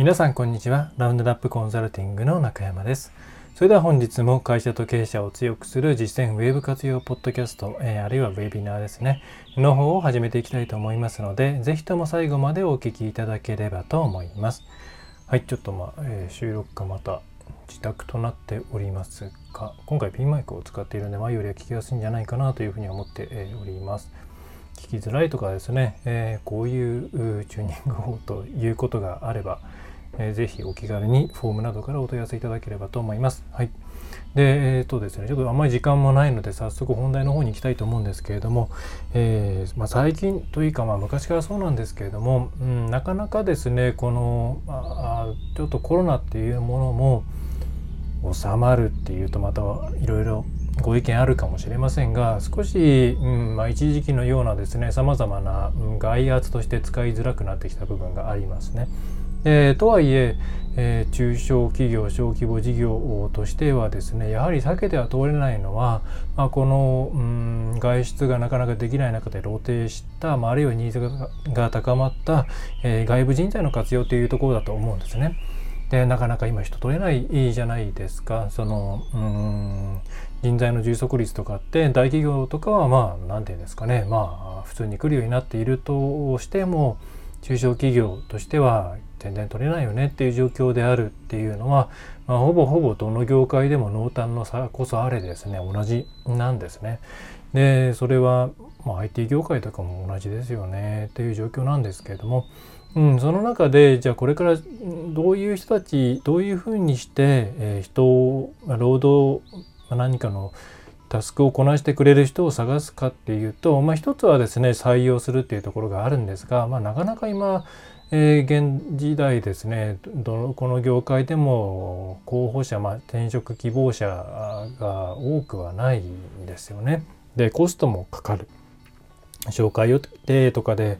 皆さんこんにちは。ラウンドラップコンサルティングの中山です。それでは本日も会社と経営者を強くする実践ウェブ活用ポッドキャスト、えー、あるいはウェビナーですね。の方を始めていきたいと思いますのでぜひとも最後までお聞きいただければと思います。はいちょっとまあ、えー、収録がまた自宅となっておりますが今回ピンマイクを使っているので前よりは聞きやすいんじゃないかなというふうに思っております。聞きづらいとかですね、えー、こういうチューニング法ということがあれば、えー、ぜひお気軽にフォームなどからお問い合わせいただければと思います。はい。で、えっ、ー、とですね、ちょっとあんまり時間もないので、早速本題の方に行きたいと思うんですけれども、えー、まあ、最近というか、まあ、昔からそうなんですけれども、うん、なかなかですね、この、あちょっとコロナっていうものも収まるっていうと、またいろいろご意見あるかもしれませんが少し、うんまあ、一時期のようなですねさまざまな、外圧として使いづらくなってきた部分がありますね。えー、とはいええー、中小企業小規模事業としてはですねやはり避けては通れないのは、まあ、この、うん、外出がなかなかできない中で露呈した、まあ、あるいはニーズが高まった、えー、外部人材の活用というところだと思うんですね。でなかなか今人取れないじゃないですかそのうん人材の充足率とかって大企業とかはまあ何て言うんですかねまあ普通に来るようになっているとしても中小企業としては全然取れないよねっていう状況であるっていうのは、まあ、ほぼほぼどの業界でも濃淡の差こそあれですね同じなんですね。でそれは、まあ、IT 業界とかも同じですよねっていう状況なんですけれどもうん、その中でじゃあこれからどういう人たちどういうふうにして、えー、人を労働何かのタスクをこなしてくれる人を探すかっていうと、まあ、一つはですね採用するっていうところがあるんですが、まあ、なかなか今、えー、現時代ですねどのこの業界でも候補者、まあ、転職希望者が多くはないんですよね。でコストもかかる。紹介予定とかで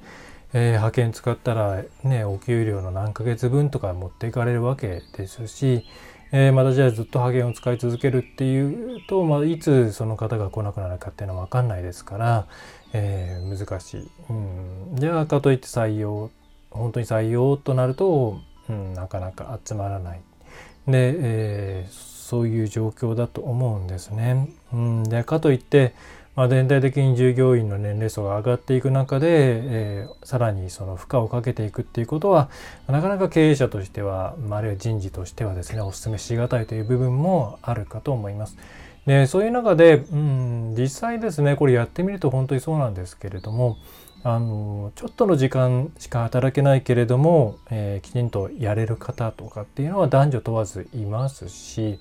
えー、派遣使ったらねお給料の何ヶ月分とか持っていかれるわけですし、えー、またじゃあずっと派遣を使い続けるっていうと、まあ、いつその方が来なくなるかっていうのは分かんないですから、え、難しい、うん、じゃあかといって採用本当に採用となると、うん、なかなか集まらないで、えー、そういう状況だと思うんですね。うん、でかといってまあ、全体的に従業員の年齢層が上がっていく中で、えー、さらにその負荷をかけていくっていうことはなかなか経営者としては、まあ、あるいは人事としてはですねお勧めしがたいという部分もあるかと思います。でそういう中で、うん、実際ですねこれやってみると本当にそうなんですけれどもあのちょっとの時間しか働けないけれども、えー、きちんとやれる方とかっていうのは男女問わずいますし、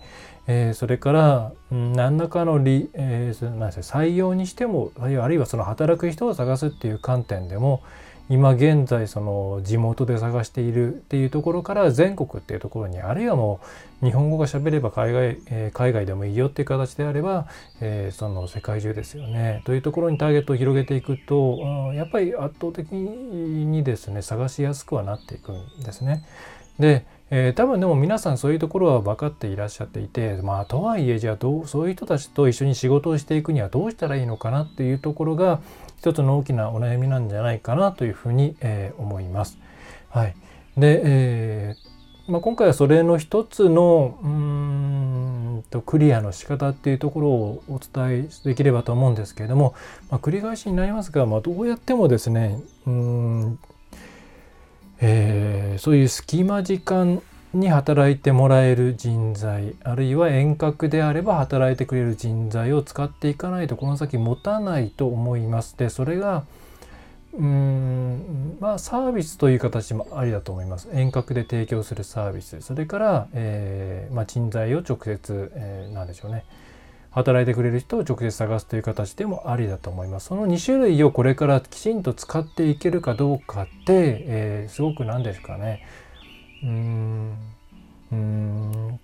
えー、それから、何らかのり、えー、なんです採用にしてもあるいはその働く人を探すっていう観点でも今現在その地元で探しているっていうところから全国っていうところにあるいはもう日本語が喋れば海外、え、海外でもいいよっていう形であれば、え、その世界中ですよねというところにターゲットを広げていくと、やっぱり圧倒的にですね探しやすくはなっていくんですね。でえー、多分でも皆さんそういうところは分かっていらっしゃっていてまあとはいえじゃあどうそういう人たちと一緒に仕事をしていくにはどうしたらいいのかなっていうところが一つの大きなお悩みなんじゃないかなというふうに、えー、思います。はい、で、えー、まあ、今回はそれの一つのうんとクリアの仕方っていうところをお伝えできればと思うんですけれども、まあ、繰り返しになりますが、まあ、どうやってもですねうんえー、そういう隙間時間に働いてもらえる人材あるいは遠隔であれば働いてくれる人材を使っていかないとこの先持たないと思います。でそれがうんまあサービスという形もありだと思います。遠隔で提供するサービスそれから、えーまあ、人材を直接、えー、何でしょうね働いてくれる人を直接探すという形でもありだと思います。その2種類をこれからきちんと使っていけるかどうかって、えー、すごく何ですかねうん。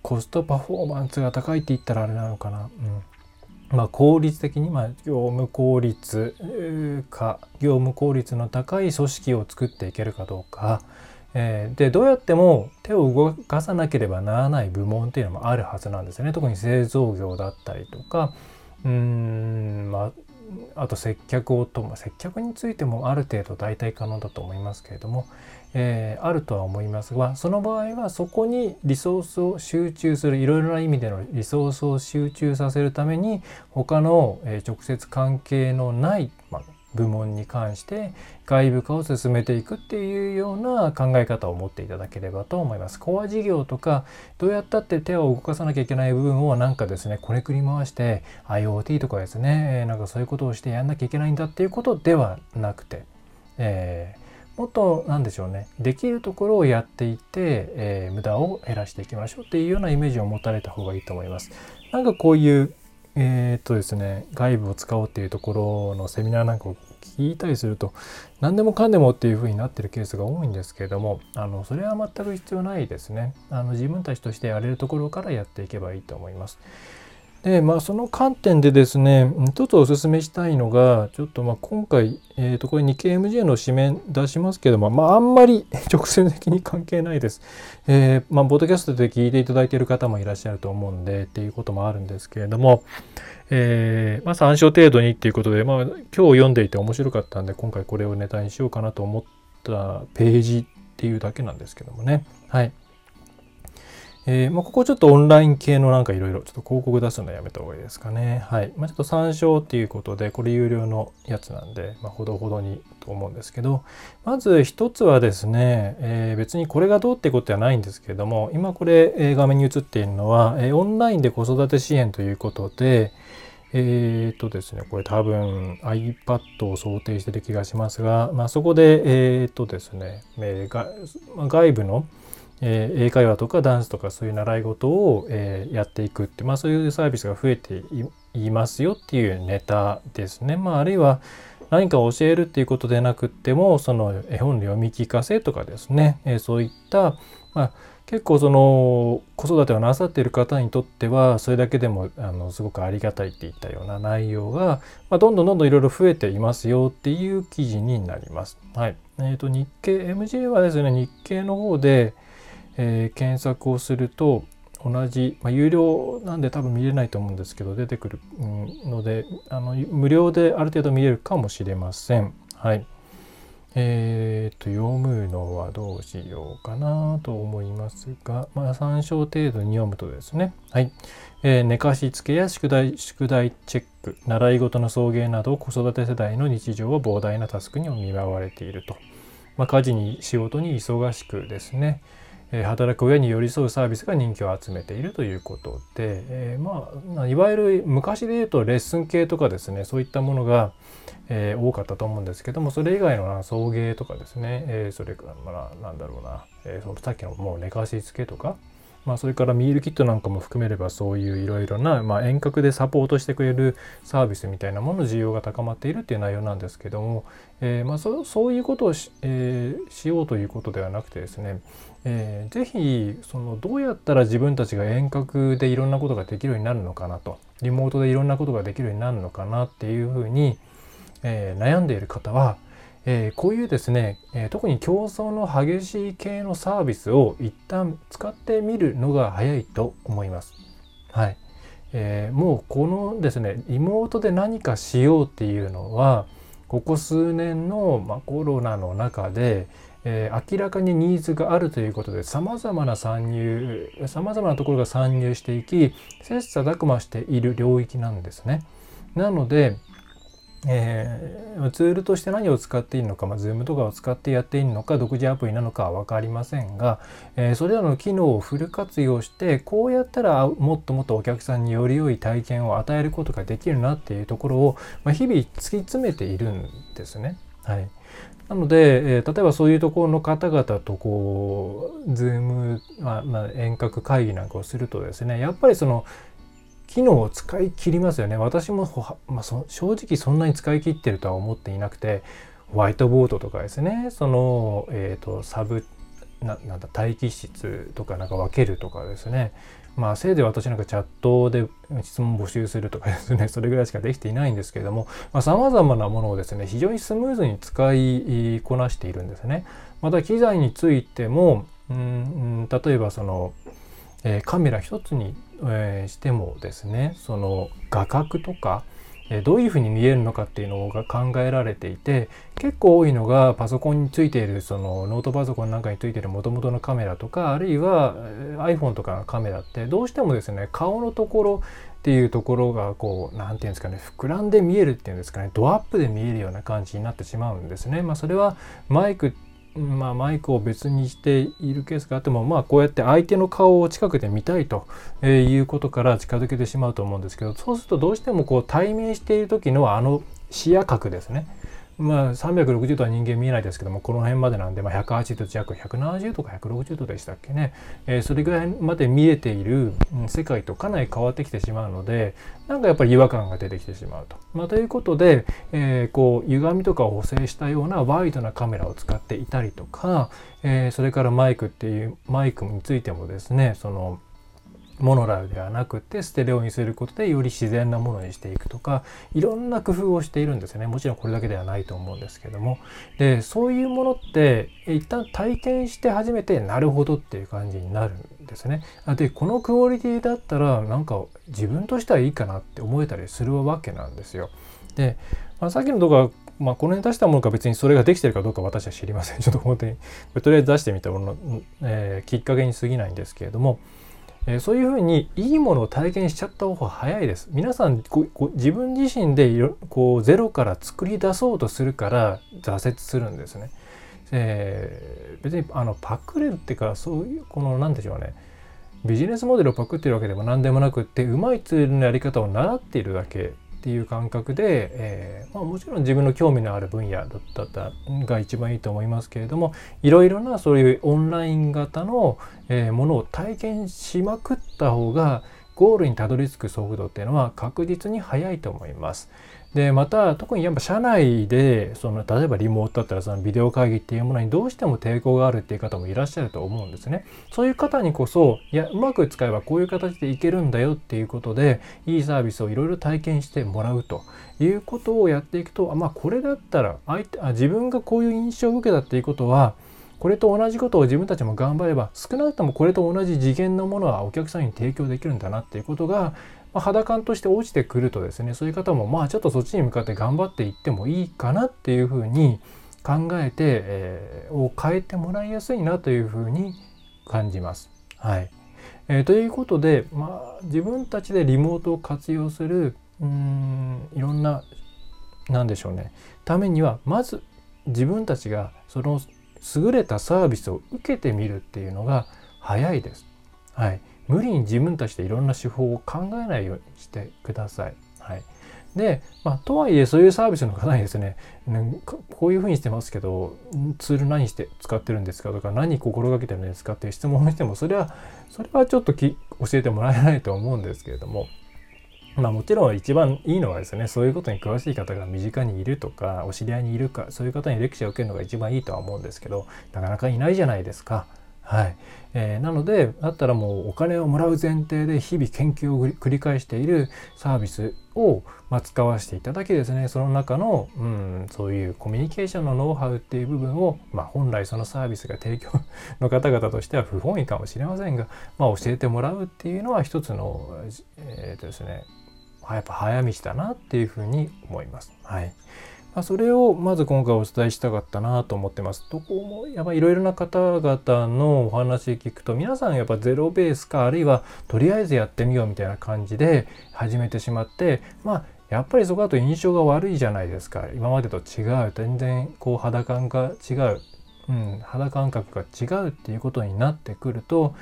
コストパフォーマンスが高いって言ったらあれなのかな。うん。まあ、効率的に、まあ、業務効率か業務効率の高い組織を作っていけるかどうか、えー、でどうやっても手を動かさなければならない部門っていうのもあるはずなんですよね。特に製造業だったりとか。うん。まああと接客をと、まあ、接客についてもある程度大体可能だと思いますけれども、えー、あるとは思いますがその場合はそこにリソースを集中するいろいろな意味でのリソースを集中させるために他の、えー、直接関係のない、まあ、部門に関して外部化を進めていくっていうような考え方を持っていただければと思います。コア事業とかどうやったって手を動かさなきゃいけない部分をなんかですねこれくり回して IoT とかですねなんかそういうことをしてやんなきゃいけないんだっていうことではなくて、えーもっと何でしょうねできるところをやっていって、えー、無駄を減らしていきましょうっていうようなイメージを持たれた方がいいと思います。なんかこういうえー、っとですね外部を使おうっていうところのセミナーなんかを聞いたりすると何でもかんでもっていう風になってるケースが多いんですけれどもあのそれは全く必要ないですねあの自分たちとしてやれるところからやっていけばいいと思います。でまあその観点でですね一つお勧めしたいのがちょっとまあ今回、えー、とこれ日経 MJ の紙面出しますけどもまああんまり 直接的に関係ないです。えー、まあボードキャストで聞いていただいている方もいらっしゃると思うんでっていうこともあるんですけれども、えー、まあ参照程度にっていうことでまあ今日読んでいて面白かったんで今回これをネタにしようかなと思ったページっていうだけなんですけどもね。はい。えー、まあ、ここちょっとオンライン系のなんかいろいろちょっと広告出すのやめた方がいいですかね。はい。まあ、ちょっと参照っていうことで、これ有料のやつなんで、まあ、ほどほどにと思うんですけど、まず一つはですね、えー、別にこれがどうってことではないんですけれども、今これ、えー、画面に映っているのは、えオンラインで子育て支援ということで、えっ、とですね、これ多分 iPad を想定してる気がしますが、まあ、そこで、えっ、とですね、えー、外部の、えー、英会話とかダンスとかそういう習い事を、えー、やっていくって、まあ、そういうサービスが増えていますよっていうネタですね。まあ、あるいは何か教えるっていうことでなくってもその絵本の読み聞かせとかですね、えー、そういった、まあ、結構その子育てをなさっている方にとってはそれだけでもあのすごくありがたいっていったような内容が、まあ、どんどんどんどんいろいろ増えていますよっていう記事になります。はい。え、ー、と日経 MJ はですね日経の方で、えー、検索をすると同じ、まあ、有料なんで多分見れないと思うんですけど出てくるのであの無料である程度見れるかもしれません。はい。えー、と読むのはどうしようかなと思いますが、まあ、参照程度に読むとですね、はいえー、寝かしつけや宿題宿題チェック習い事の送迎など子育て世代の日常は膨大なタスクに見舞われていると、まあ、家事に仕事に忙しくですね、働く親に寄り添うサービスが人気を集めているということで、えー、まあいわゆる昔で言うとレッスン系とかですねそういったものが、えー、多かったと思うんですけどもそれ以外の送迎とかですね、えー、それからまあなんだろうな、えそのさっきのもう寝かしつけとかまあ、それからミールキットなんかも含めればそういういろいろな、まあ、遠隔でサポートしてくれるサービスみたいなものの需要が高まっているっていう内容なんですけども、えー、まあそそういうことをし,、えー、しようということではなくてですね、えー、ぜひそのどうやったら自分たちが遠隔でいろんなことができるようになるのかなとリモートでいろんなことができるようになるのかなっていうふうに、えー、悩んでいる方はえー、こういうですね、えー、特に競争の激しい系のサービスを一旦使ってみるのが早いと思います。はい。えー、もうこのですね、リモートで何かしようっていうのは、ここ数年の、まあ、コロナの中で、えー、明らかにニーズがあるということで様々な参入様々なところが参入していき切磋琢磨している領域なんですね。なので、えー、ツールとして何を使っているのか、まあ、Zoom とかを使ってやっているのか独自アプリなのかは分かりませんが、えー、それらの機能をフル活用してこうやったらもっともっとお客さんにより良い体験を与えることができるなっていうところを、まあ、日々突き詰めているんですね。はい、なので、えー、例えばそういうところの方々とこう Zoom、まあまあ、遠隔会議なんかをするとですねやっぱりその機能を使い切りますよね。私も、まあ、正直そんなに使い切ってるとは思っていなくてホワイトボードとかですね。その、えーと、サブななんだ待機室とかなんか分けるとかですね。まあせいぜい私なんかチャットで質問募集するとかですね。それぐらいしかできていないんですけれどもさまざ、まなものをですね非常にスムーズに使いこなしているんですね。また機材についてもうん例えばその、えー、カメラ一つにえー、してもですねその画角とか、えどういうふうに見えるのかっていうのが考えられていて結構多いのがパソコンについているそのノートパソコンなんかについているもともとのカメラとかあるいは iPhone とかのカメラってどうしてもですね顔のところっていうところがこう何て言うんですかね膨らんで見えるっていうんですかねドアップで見えるような感じになってしまうんですね。まあ、それはマイクまあ、マイクを別にしているケースがあっても、まあ、こうやって相手の顔を近くで見たいということから近づけてしまうと思うんですけどそうするとどうしてもこう対面している時のあの視野角ですね。まあ、360度は人間見えないですけどもこの辺までなんで、まあ、180度弱170とか160度でしたっけね、えー、それぐらいまで見えている世界とかなり変わってきてしまうのでなんかやっぱり違和感が出てきてしまうと。まあ、ということで、えー、こう歪みとかを補正したようなワイドなカメラを使っていたりとか、えー、それからマイクっていうマイクについてもですねそのモノラルではなくてステレオにすることでより自然なものにしていくとかいろんな工夫をしているんですよね。もちろんこれだけではないと思うんですけども。でそういうものって一旦体験して初めてなるほどっていう感じになるんですね。でこのクオリティだったらなんか自分としてはいいかなって思えたりするわけなんですよ。で、まあ、さっきの動画まあ、この辺出したものか別にそれができてるかどうか私は知りません。ちょっと本当に、とりあえず出してみたものの、えー、きっかけに過ぎないんですけれども、えー、そういうふうにいいものを体験しちゃった方が早いです。皆さんここ自分自身でこうゼロから作り出そうとするから挫折するんですね。えー、別にあのパクれるっていうかそういうこの何でしょうねビジネスモデルをパクってるわけでも何でもなくってうまいツールのやり方を習っているだけっていう感覚で、えー、まあ、もちろん自分の興味のある分野だったが一番いいと思いますけれどもいろいろなそういうオンライン型の、えー、ものを体験しまくった方がゴールにたどり着く速度っていうのは確実に速いと思います。でまた特にやっぱ社内でその例えばリモートだったらそのビデオ会議っていうものにどうしても抵抗があるっていう方もいらっしゃると思うんですね。そういう方にこそいやうまく使えばこういう形でいけるんだよっていうことでいいサービスをいろいろ体験してもらうということをやっていくとまあこれだったら相手あ自分がこういう印象を受けたっていうことはこれと同じことを自分たちも頑張れば少なくともこれと同じ次元のものはお客さんに提供できるんだなっていうことがまあ、肌感として落ちてくるとですねそういう方もまあちょっとそっちに向かって頑張っていってもいいかなっていうふうに考えて、えー、を変えてもらいやすいなというふうに感じます。はいえー、ということで、まあ、自分たちでリモートを活用するうんいろんな何でしょうねためにはまず自分たちがその優れたサービスを受けてみるっていうのが早いです。はい、無理に自分たちでいろんな手法を考えないようにしてください。はい、で、まあ、とはいえそういうサービスの方にですねこういうふうにしてますけどツール何して使ってるんですかとか何心がけてるんですかっていう質問をしてもそれはそれはちょっとき教えてもらえないと思うんですけれども。まあもちろん一番いいのはですねそういうことに詳しい方が身近にいるとかお知り合いにいるかそういう方にレクチャーを受けるのが一番いいとは思うんですけどなかなかいないじゃないですか。はい、えー、なのでだったらもうお金をもらう前提で日々研究を繰り返しているサービスを、まあ、使わせていただきですね。その中の、うん、そういうコミュニケーションのノウハウっていう部分を、まあ、本来そのサービスが提供の方々としては不本意かもしれませんが、まあ、教えてもらうっていうのは一つの、えーとですね、やっぱ早道だなっていうふうに思います。はい。まあ、それをまず今回お伝えしたかったなと思ってます。どこもやっぱいろいろな方々のお話聞くと皆さんやっぱゼロベースかあるいはとりあえずやってみようみたいな感じで始めてしまってまあやっぱりそこだと印象が悪いじゃないですか今までと違う全然こう肌感が違う、うん、肌感覚が違うっていうことになってくると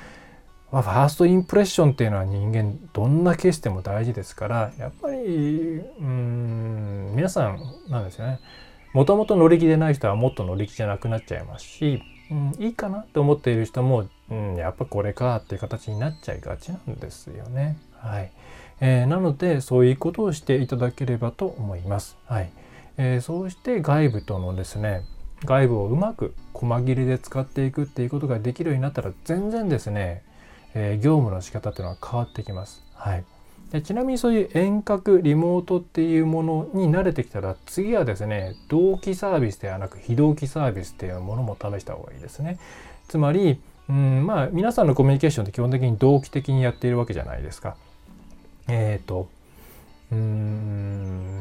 まあ、ファーストインプレッションっていうのは人間どんなケースでも大事ですからやっぱりうん皆さんなんですよねもともと乗り気でない人はもっと乗り気じゃなくなっちゃいますし、うん、いいかなって思っている人も、うん、やっぱこれかっていう形になっちゃいがちなんですよね。はいえー、なのでそういうことをしていただければと思います。はいえー、そうして外部とのですね外部をうまく細切れで使っていくっていうことができるようになったら全然ですねえー、業務の仕方っていうのは変わってきます。はい、でちなみにそういう遠隔リモートっていうものに慣れてきたら次はですね同期サービスではなく非同期サービスっていうものも試した方がいいですね。つまりうんまあ皆さんのコミュニケーションって基本的に同期的にやっているわけじゃないですか。えっ、ー、とうん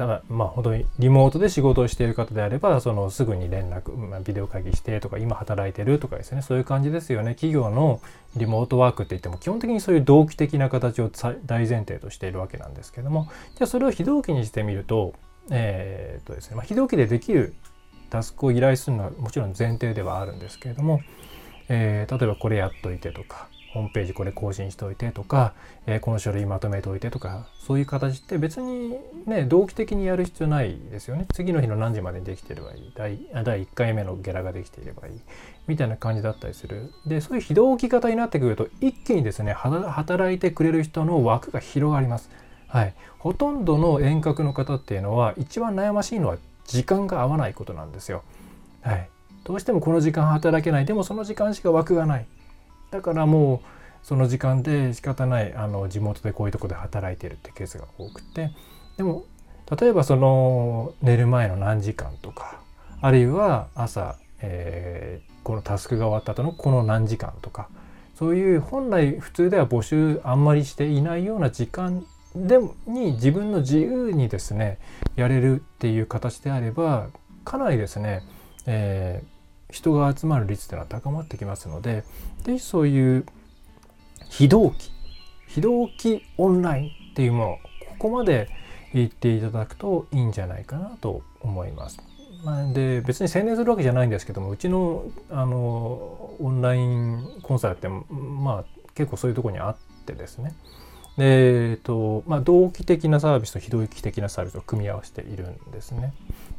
えー、ただまあ本当にリモートで仕事をしている方であればそのすぐに連絡、まあ、ビデオ会議してとか今働いてるとかですね。そういう感じですよね。企業のリモートワークって言っても基本的にそういう同期的な形を大前提としているわけなんですけども。じゃあそれを非同期にしてみるとえー、っとですね、まあ、非同期でできるタスクを依頼するのはもちろん前提ではあるんですけれども、えー、例えばこれやっといてとかホームページこれ更新しておいてとか、えー、この書類まとめておいてとかそういう形って別にね同期的にやる必要ないですよね。次の日の何時までにできてればいい。第第1回目のゲラができていればいい。みたいな感じだったりする。でそういう非同期型になってくると一気にですね働いてくれる人の枠が広がります。はい、ほとんどの遠隔の方っていうのは一番悩ましいのは時間が合わないことなんですよ。はい、どうしてもこの時間働けない。でもその時間しか枠がない。だからもうその時間で仕方ないあの地元でこういうとこで働いてるってケースが多くてでも例えばその寝る前の何時間とかあるいは朝、えー、このタスクが終わった後のこの何時間とかそういう本来普通では募集あんまりしていないような時間でに自分の自由にですねやれるっていう形であればかなりですね、えー、人が集まる率っていうのは高まってきますので是非そういう非同期非同期オンラインっていうものここまで言っていただくといいんじゃないかなと思います。まあ、で別に宣伝するわけじゃないんですけどもうちのあのオンラインコンサルってまあ結構そういうとこにあってですねでえっとまあ、同期的なサービスと非同期的なサービスを組み合わせているんですね。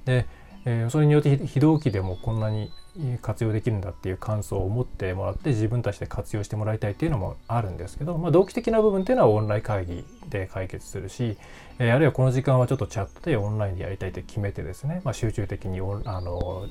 で、えー、それによって非同期でもこんなに活用できるんだっていう感想を持ってもらって自分たちで活用してもらいたいっていうのもあるんですけど、まあ、同期的な部分っていうのはオンライン会議で解決するし、えー、あるいはこの時間はちょっとチャットでオンラインでやりたいって決めてですね、まあ、集中的にあの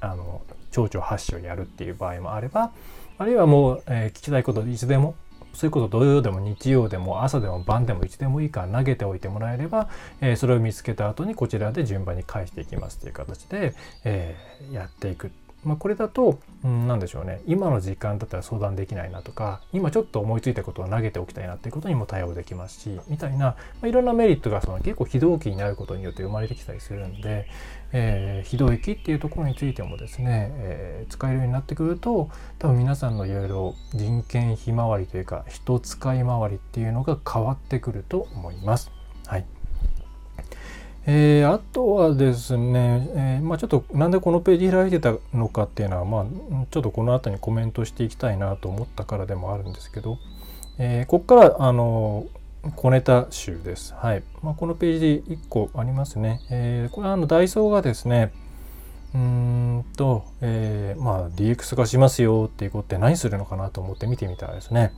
あの町長発信をやるっていう場合もあればあるいはもう、えー、聞きたいこといつでもそういうこと土曜でも日曜でも朝でも晩でもいつでもいいから投げておいてもらえれば、えー、それを見つけた後にこちらで順番に返していきますという形で、えー、やっていく。まあ、これだと、うん、何でしょうね今の時間だったら相談できないなとか今ちょっと思いついたことを投げておきたいなっていうことにも対応できますしみたいな、まあ、いろんなメリットがその結構非同期になることによって生まれてきたりするんで、えー、非同域っていうところについてもですね、えー、使えるようになってくると多分皆さんのいろいろ人件費回りというか人使い回りっていうのが変わってくると思います。えー、あとはですね、えー、まあ、ちょっとなんでこのページ開いてたのかっていうのは、まあ、ちょっとこの後にコメントしていきたいなと思ったからでもあるんですけど、えー、ここからあの小ネタ集です。はい。まあ、このページ1個ありますね。え、これはあのダイソーがですね、うーんと、え、まあ DX 化しますよっていうことで何するのかなと思って見てみたらですね、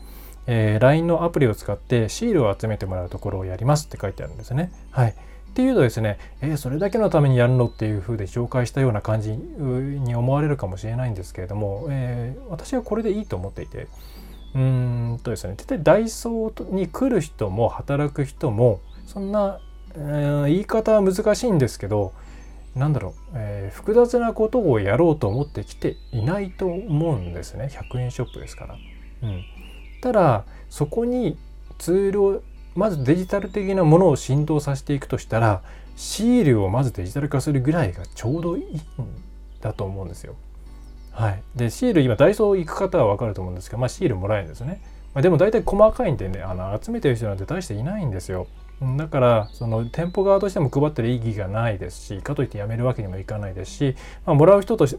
え、LINE のアプリを使ってシールを集めてもらうところをやりますって書いてあるんですね。はい。っていうとですね、えー、それだけのためにやるのっていうふうで紹介したような感じに思われるかもしれないんですけれども、えー、私はこれでいいと思っていて、うんとですね大体ダイソーに来る人も働く人もそんな、えー、言い方は難しいんですけどなんだろう、えー、複雑なことをやろうと思ってきていないと思うんですね100円ショップですから。うん、ただそこにツールをまずデジタル的なものを浸透させていくとしたらシールをまずデジタル化するぐらいがちょうどいいんだと思うんですよ。はい、でシール今ダイソー行く方は分かると思うんですけど、まあ、シールもらえるんですね、まあ、でも大体細かいんでねあの集めてる人なんて大していないんですよ。だからその店舗側としても配ってる意義がないですしかといってやめるわけにもいかないですし、まあ、もらう人とし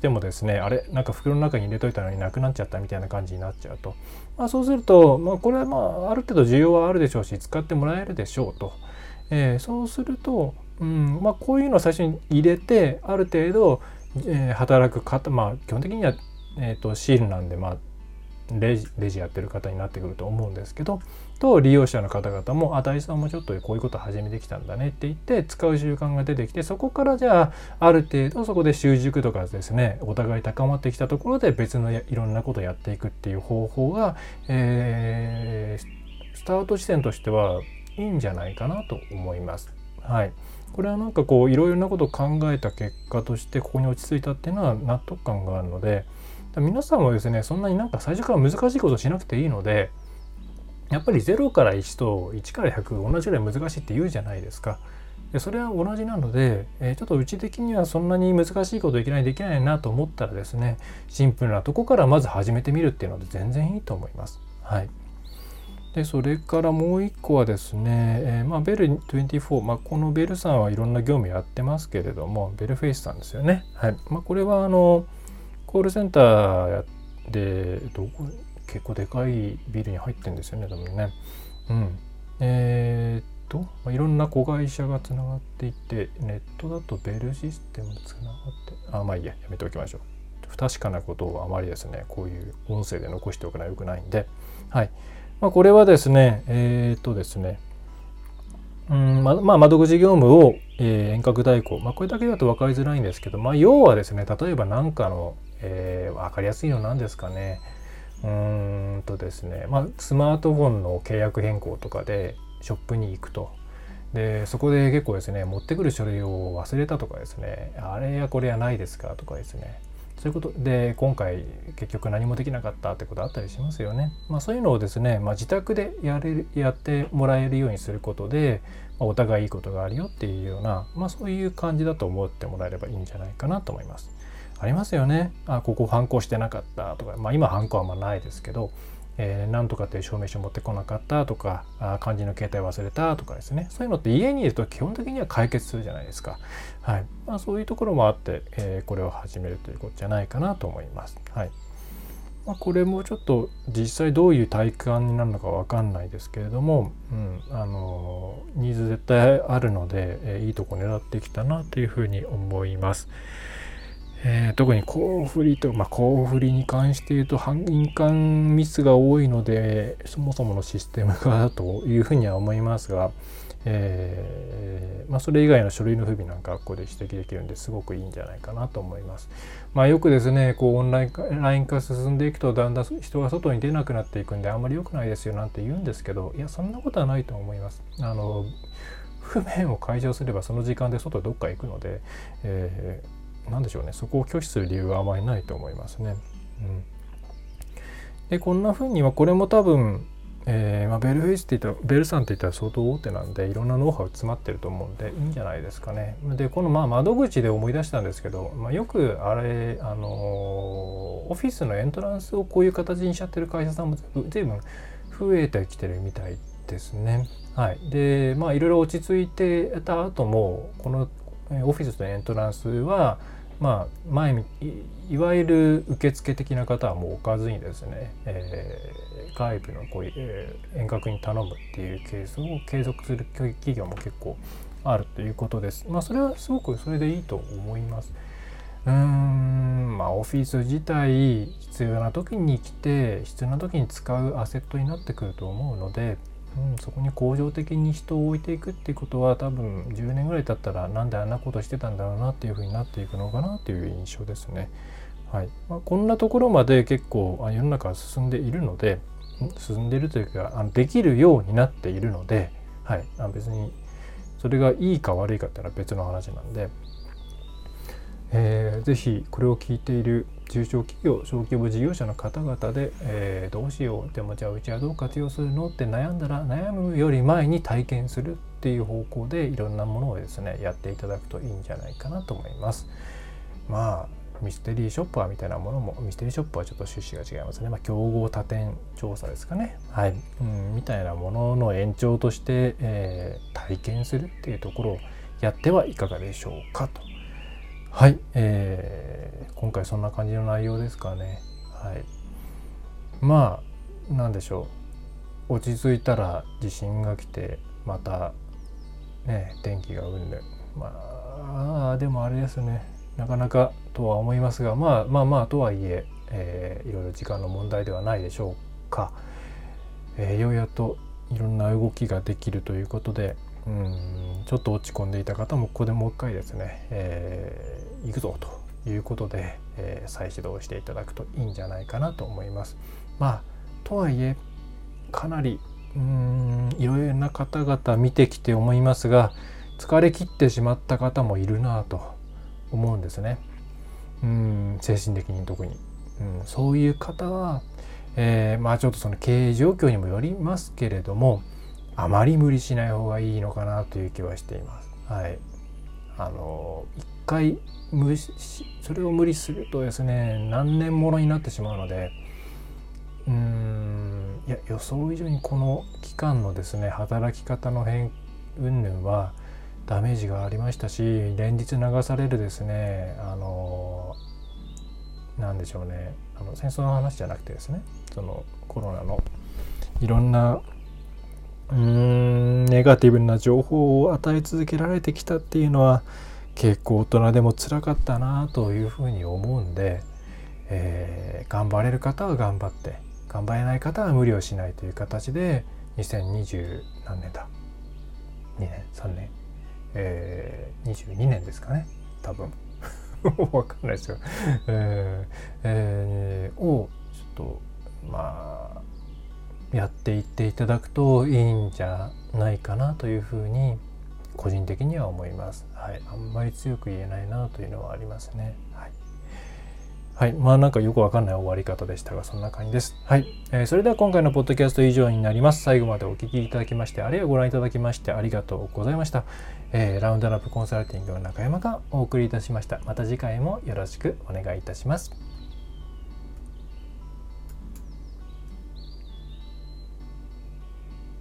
てもですねあれなんか袋の中に入れといたのになくなっちゃったみたいな感じになっちゃうと、まあ、そうすると、まあ、これはまあある程度需要はあるでしょうし使ってもらえるでしょうと、えー、そうすると、うんまあ、こういうのを最初に入れてある程度えー、働く方まあ基本的には、えーと、シールなんで、まあ、レジレジやってる方になってくると思うんですけどと利用者の方々も「あ大さんもちょっとこういうこと始めてきたんだね」って言って使う習慣が出てきてそこからじゃあある程度そこで習熟とかですねお互い高まってきたところで別のいろんなことやっていくっていう方法が、えー、スタート地点としてはいいんじゃないかなと思います。はい、これはなんかこういろいろなことを考えた結果としてここに落ち着いたっていうのは納得感があるので皆さんもですねそんなになんか最初から難しいことしなくていいのでやっぱり0から1と1から100同じぐらい難しいって言うじゃないですか。でそれは同じなので、え、ちょっとうち的にはそんなに難しいこといきなりできないなと思ったらですねシンプルなとこからまず始めてみるっていうので全然いいと思います。はい、でそれからもう一個はですね、えー、まあ、ベル24、まあ、このベルさんはいろんな業務やってますけれどもベルフェイスさんですよね。はいまあ、これはあのコールセンターでどこ結構でかいビルに入ってんですよね多分ね。うん、えー、っと、まあ、いろんな子会社がつながっていてネットだとベルシステムつながってあまあいいややめておきましょう。不確かなことをあまりですねこういう音声で残しておくのはよくないんではい。まあ、これはですね、えー、っとですね、うんままあ、窓口業務を、えー、遠隔代行、まあ、これだけだと分かりづらいんですけど、まあ、要はですね例えば何かの、えー、分かりやすいの何ですかねうんとですね、まあ、スマートフォンの契約変更とかでショップに行くとでそこで結構ですね持ってくる書類を忘れたとかですねあれやこれやないですかとかですねそういうことで今回結局何もできなかったってことあったりしますよね。まあ、そういうのをですね、まあ、自宅でやれるやってもらえるようにすることで、まあ、お互いいいことがあるよっていうような、まあ、そういう感じだと思ってもらえればいいんじゃないかなと思います。ありますよね。あここ反抗してなかったとか、まあ、今反抗はまないですけどえー、なんとかっていう証明書持ってこなかったとかあ漢字の携帯忘れたとかですねそういうのって家にいると基本的には解決するじゃないですか、はいまあ、そういうところもあって、えー、これを始めるということじゃないかなと思います。はいまあ、これもちょっと実際どういう体感になるのか分かんないですけれども、うん、あのニーズ絶対あるので、えー、いいとこ狙ってきたなというふうに思います。えー、特にコーフリと、まあ、コーフリに関して言うと印鑑ミスが多いのでそもそものシステムがというふうには思いますが、えー、まあ、それ以外の書類の不備なんかここで指摘できるんですごくいいんじゃないかなと思います。まあ、よくですねこうオンラインライン化進んでいくとだんだん人が外に出なくなっていくんであんまり良くないですよなんて言うんですけどいやそんなことはないと思います。あの不便を解消すればその時間で外どっか行くので、えー何でしょうねそこを拒否する理由はあまりないと思いますね。うん、でこんな風にはこれも多分、えーまあ、ベルフェイスって言ったらベルさんって言ったら相当大手なんでいろんなノウハウ詰まってると思うんでいいんじゃないですかね。でこのまあ窓口で思い出したんですけど、まあ、よくあれあのー、オフィスのエントランスをこういう形にしちゃってる会社さんも随分増えてきてるみたいですね。はい、でまあいろいろ落ち着いてた後もこのオフィスのエントランスはまあ、前いわゆる受付的な方はもう置かずにですね、えー、外部のこう、えー、遠隔に頼むっていうケースを継続する企業も結構あるということです。まあ、それはすごくそれでいいと思います。うーんまあオフィス自体必要な時に来て必要な時に使うアセットになってくると思うのでうん、そこに恒常的に人を置いていくっていうことは多分10年ぐらい経ったらなんであんなことしてたんだろうなっていうふうになっていくのかなっていう印象ですね。はい。まあ、こんなところまで結構世の中は進んでいるので進んでいるというかあのできるようになっているので、はい、あ別にそれがいいか悪いかっていうのは別の話なんで、えー、ぜひこれを聞いている中小企業小規模事業者の方々で、えー、どうしようでもじゃあうちはどう活用するのって悩んだら悩むより前に体験するっていう方向でいろんなものをですねやっていただくといいんじゃないかなと思います。まあミステリーショッパーみたいなものもミステリーショップはちょっと趣旨が違いますね、まあ、競合多点調査ですかね、はい。うん、みたいなものの延長として、えー、体験するっていうところをやってはいかがでしょうかと。はい、えー、今回そんな感じの内容ですかね。はい、まあ何でしょう。落ち着いたら地震が来てまたね天気がうんぬまあでもあれですね。なかなかとは思いますがまあまあまあとはいええー、いろいろ時間の問題ではないでしょうか、えー、ようやといろんな動きができるということでうんちょっと落ち込んでいた方もここでもう一回ですね、えー、行くぞということで、えー、再始動していただくといいんじゃないかなと思います。まあとはいえかなりうんいろいろな方々見てきて思いますが疲れ切ってしまった方もいるなと思うんですね。うん精神的に特に、うん、そういう方はえー、まあちょっとその経営状況にもよりますけれどもあまり無理しない方がいいのかなという気はしています。はい、あの一回無視それを無理するとですね何年ものになってしまうのでうーんいや予想以上にこの期間のですね働き方の変云々はダメージがありましたし連日流されるですねあのなんでしょうねあの戦争の話じゃなくてですねそのコロナのいろんなうーんネガティブな情報を与え続けられてきたっていうのは結構大人でも辛かったなというふうに思うんで、えー、頑張れる方は頑張って頑張れない方は無理をしないという形で2020何年だ？2年？3年、えー、22年ですかね？多分。わかんないですよ、えーえー、をちょっとまあやっていっていただくといいんじゃないかなというふうに個人的には思います。はい、あんまり強く言えないなというのはありますね。はい、はい、まあなんかよくわかんない終わり方でしたがそんな感じです。はい、えー、それでは今回のポッドキャスト以上になります。最後までお聴きいただきましてあるいはご覧いただきましてありがとうございました。えー、ラウンドラップコンサルティングの中山がお送りいたしました。また次回もよろしくお願いいたします。